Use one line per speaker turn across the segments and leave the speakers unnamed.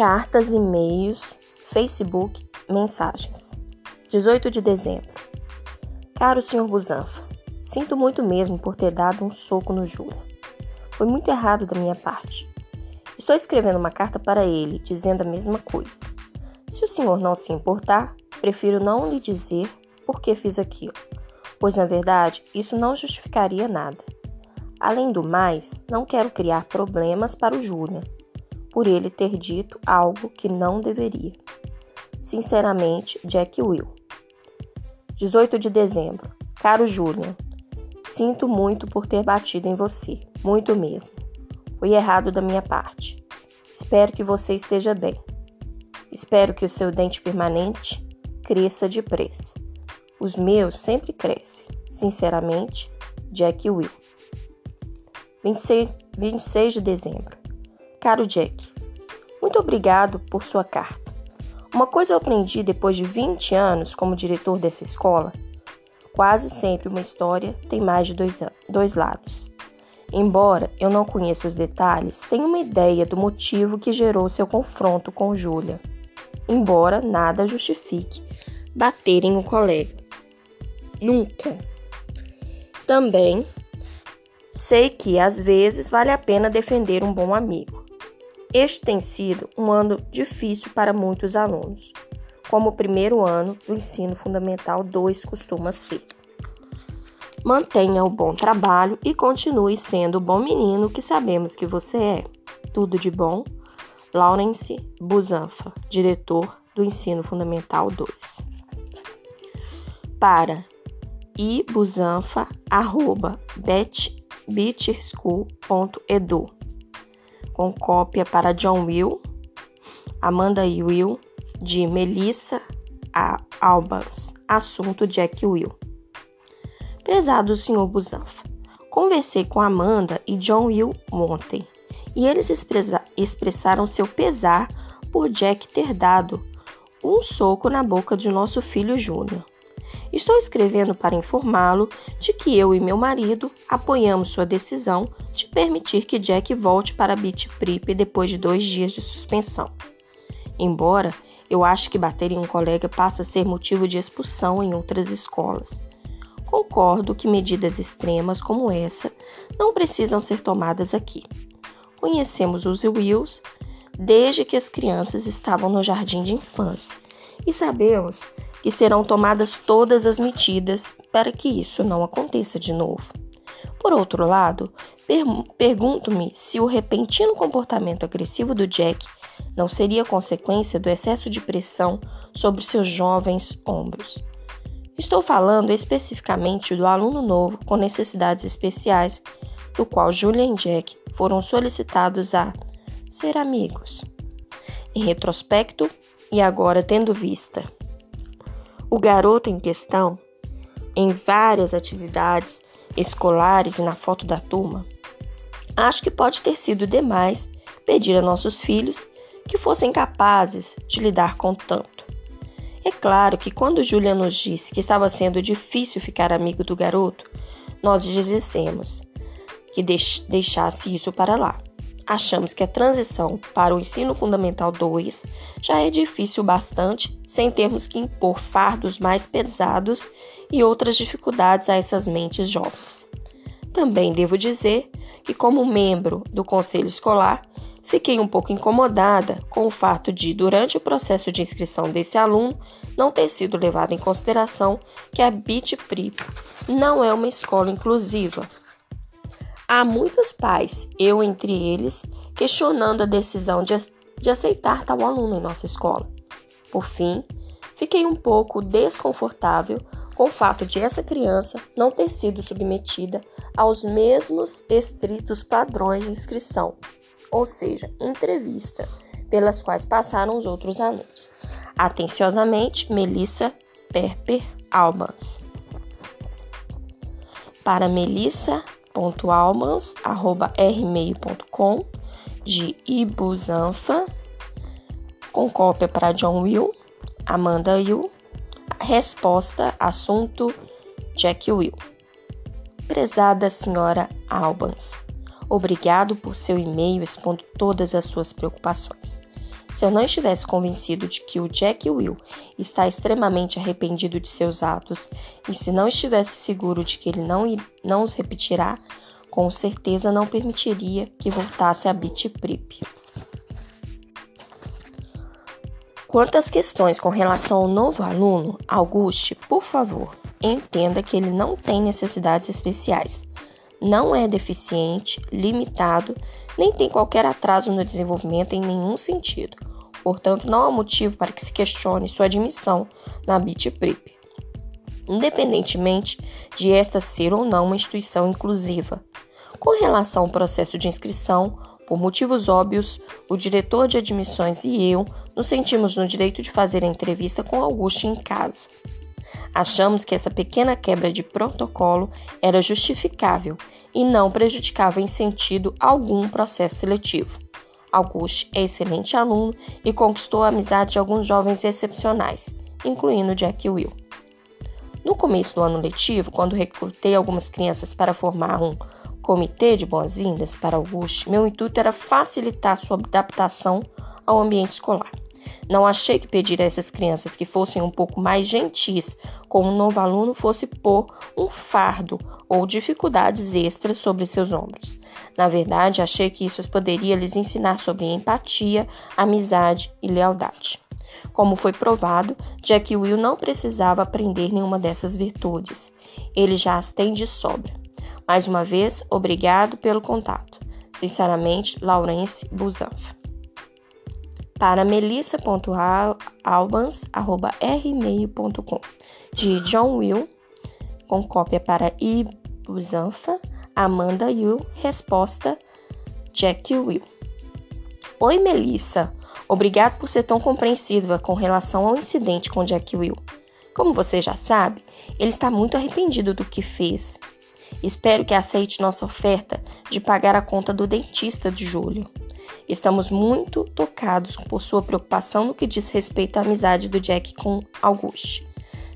Cartas, e-mails, Facebook, mensagens. 18 de dezembro. Caro Sr. Busanfa, sinto muito mesmo por ter dado um soco no Júlio. Foi muito errado da minha parte. Estou escrevendo uma carta para ele, dizendo a mesma coisa. Se o senhor não se importar, prefiro não lhe dizer por que fiz aquilo, pois na verdade isso não justificaria nada. Além do mais, não quero criar problemas para o Júlia, por ele ter dito algo que não deveria. Sinceramente, Jack Will. 18 de dezembro. Caro Júlia, sinto muito por ter batido em você, muito mesmo. Foi errado da minha parte. Espero que você esteja bem. Espero que o seu dente permanente cresça depressa. Os meus sempre crescem. Sinceramente, Jack Will. 26, 26 de dezembro. Caro Jack, muito obrigado por sua carta. Uma coisa eu aprendi depois de 20 anos como diretor dessa escola: quase sempre uma história tem mais de dois, dois lados. Embora eu não conheça os detalhes, tenho uma ideia do motivo que gerou seu confronto com Júlia. Embora nada justifique bater em um colega. Nunca. Também sei que às vezes vale a pena defender um bom amigo. Este tem sido um ano difícil para muitos alunos, como o primeiro ano do ensino fundamental 2 costuma ser. Mantenha o bom trabalho e continue sendo o bom menino que sabemos que você é. Tudo de bom. Lawrence Busanfa, diretor do Ensino Fundamental 2. Para ibusanfa@bitschool.edu com cópia para John Will, Amanda Will, de Melissa Albans, assunto Jack Will. Prezado Sr. Busanfa, conversei com Amanda e John Will ontem e eles expressa expressaram seu pesar por Jack ter dado um soco na boca de nosso filho Júnior. Estou escrevendo para informá-lo de que eu e meu marido apoiamos sua decisão de permitir que Jack volte para Beach Prep depois de dois dias de suspensão. Embora eu ache que bater em um colega passa a ser motivo de expulsão em outras escolas. Concordo que medidas extremas como essa não precisam ser tomadas aqui. Conhecemos os Wills desde que as crianças estavam no jardim de infância e sabemos que serão tomadas todas as medidas para que isso não aconteça de novo. Por outro lado, per pergunto-me se o repentino comportamento agressivo do Jack não seria consequência do excesso de pressão sobre seus jovens ombros. Estou falando especificamente do aluno novo com necessidades especiais, do qual Julian e Jack foram solicitados a ser amigos. Em retrospecto, e agora tendo vista o garoto em questão, em várias atividades escolares e na foto da turma, acho que pode ter sido demais pedir a nossos filhos que fossem capazes de lidar com tanto. É claro que quando Julia nos disse que estava sendo difícil ficar amigo do garoto, nós dissemos que deixasse isso para lá achamos que a transição para o ensino fundamental 2 já é difícil bastante sem termos que impor fardos mais pesados e outras dificuldades a essas mentes jovens. Também devo dizer que, como membro do conselho escolar, fiquei um pouco incomodada com o fato de, durante o processo de inscrição desse aluno, não ter sido levado em consideração que a BITPRI não é uma escola inclusiva Há muitos pais, eu entre eles, questionando a decisão de, de aceitar tal aluno em nossa escola. Por fim, fiquei um pouco desconfortável com o fato de essa criança não ter sido submetida aos mesmos estritos padrões de inscrição, ou seja, entrevista, pelas quais passaram os outros alunos. Atenciosamente, Melissa Perper Albans. Para Melissa almans@rmail.com de Ibusanfa com cópia para John Will, Amanda Will, resposta assunto Jack Will. Prezada senhora Albans, obrigado por seu e-mail expondo todas as suas preocupações. Se eu não estivesse convencido de que o Jack Will está extremamente arrependido de seus atos e se não estivesse seguro de que ele não, não os repetirá, com certeza não permitiria que voltasse a Beach Prip. Quanto às questões com relação ao novo aluno, Auguste, por favor, entenda que ele não tem necessidades especiais, não é deficiente, limitado, nem tem qualquer atraso no desenvolvimento em nenhum sentido. Portanto, não há motivo para que se questione sua admissão na BIT PRIP, independentemente de esta ser ou não uma instituição inclusiva. Com relação ao processo de inscrição, por motivos óbvios, o diretor de admissões e eu nos sentimos no direito de fazer a entrevista com Augusto em casa. Achamos que essa pequena quebra de protocolo era justificável e não prejudicava em sentido algum processo seletivo. Auguste é excelente aluno e conquistou a amizade de alguns jovens excepcionais, incluindo Jack Will. No começo do ano letivo, quando recrutei algumas crianças para formar um comitê de boas-vindas para Auguste, meu intuito era facilitar sua adaptação ao ambiente escolar. Não achei que pedir a essas crianças que fossem um pouco mais gentis com um novo aluno fosse pôr um fardo ou dificuldades extras sobre seus ombros. Na verdade, achei que isso poderia lhes ensinar sobre empatia, amizade e lealdade. Como foi provado, Jack Will não precisava aprender nenhuma dessas virtudes. Ele já as tem de sobra. Mais uma vez, obrigado pelo contato. Sinceramente, Laurence Busanfa. Para melissa.albans.rmail.com De John Will, com cópia para Ibusanfa, Amanda Will, resposta Jack Will. Oi, Melissa. Obrigado por ser tão compreensiva com relação ao incidente com Jack Will. Como você já sabe, ele está muito arrependido do que fez. Espero que aceite nossa oferta de pagar a conta do dentista de julho. Estamos muito tocados por sua preocupação no que diz respeito à amizade do Jack com Auguste.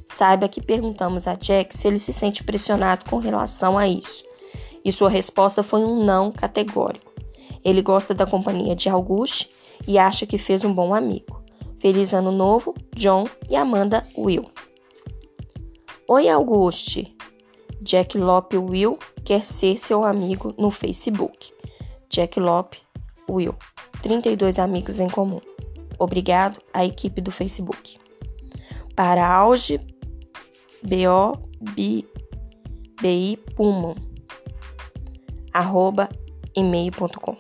Saiba que perguntamos a Jack se ele se sente pressionado com relação a isso, e sua resposta foi um não categórico. Ele gosta da companhia de Auguste e acha que fez um bom amigo. Feliz Ano Novo, John e Amanda Will. Oi, Auguste. Jack Lope Will quer ser seu amigo no Facebook. Jack Lope Will. 32 amigos em comum. Obrigado à equipe do Facebook. Para Auge BO BI Pullman arroba e-mail.com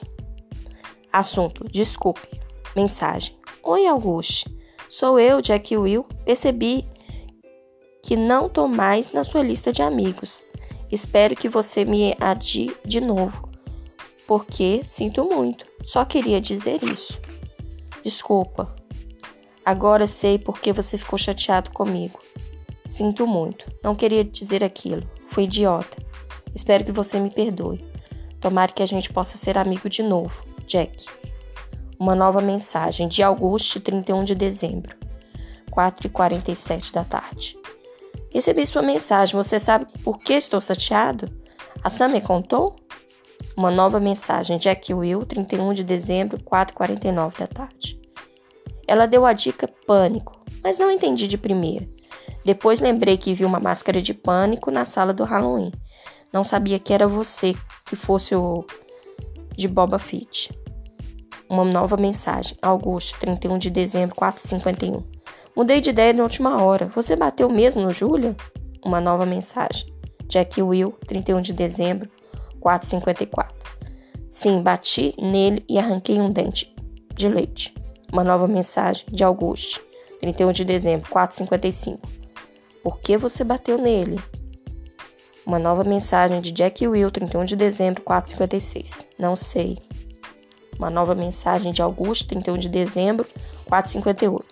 Assunto: Desculpe. Mensagem: Oi, Auguste. Sou eu, Jack Will. Percebi que não tô mais na sua lista de amigos. Espero que você me adie de novo, porque sinto muito. Só queria dizer isso. Desculpa. Agora sei por que você ficou chateado comigo. Sinto muito. Não queria dizer aquilo. Fui idiota. Espero que você me perdoe. Tomara que a gente possa ser amigo de novo. Jack. Uma nova mensagem de Augusto, 31 de dezembro, 4h47 da tarde. Recebi sua mensagem. Você sabe por que estou chateado? A Sam me contou? Uma nova mensagem. Jack Will, 31 de dezembro, 4h49 da tarde. Ela deu a dica pânico, mas não entendi de primeira. Depois lembrei que vi uma máscara de pânico na sala do Halloween. Não sabia que era você que fosse o de Boba Fett. Uma nova mensagem. Augusto, 31 de dezembro, 4h51. Mudei de ideia na última hora. Você bateu mesmo no Júlia? Uma nova mensagem. Jack Will, 31 de dezembro, 4h54. Sim, bati nele e arranquei um dente de leite. Uma nova mensagem de Augusto, 31 de dezembro, 4h55. Por que você bateu nele? Uma nova mensagem de Jack Will, 31 de dezembro, 4h56. Não sei. Uma nova mensagem de Augusto, 31 de dezembro, 4h58.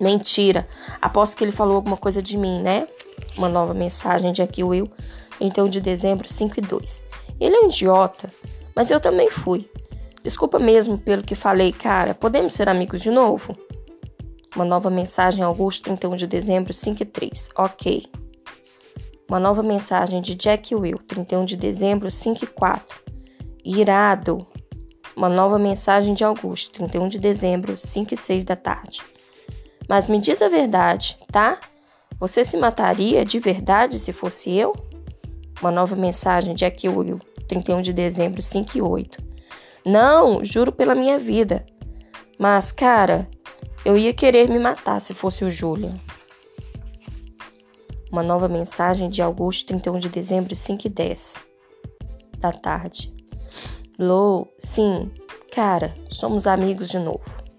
Mentira. Aposto que ele falou alguma coisa de mim, né? Uma nova mensagem de Jack Will, 31 de dezembro, 5 e 2. Ele é um idiota, mas eu também fui. Desculpa mesmo pelo que falei, cara. Podemos ser amigos de novo? Uma nova mensagem, Augusto, 31 de dezembro, 5 e 3. Ok. Uma nova mensagem de Jack Will, 31 de dezembro, 5 e 4. Irado. Uma nova mensagem de Augusto, 31 de dezembro, 5 e 6 da tarde. Mas me diz a verdade, tá? Você se mataria de verdade se fosse eu? Uma nova mensagem de Will, 31 de dezembro, 5 e 8. Não, juro pela minha vida. Mas, cara, eu ia querer me matar se fosse o Julian. Uma nova mensagem de Augusto, 31 de dezembro, 5 e 10 da tarde. Lou, sim, cara, somos amigos de novo.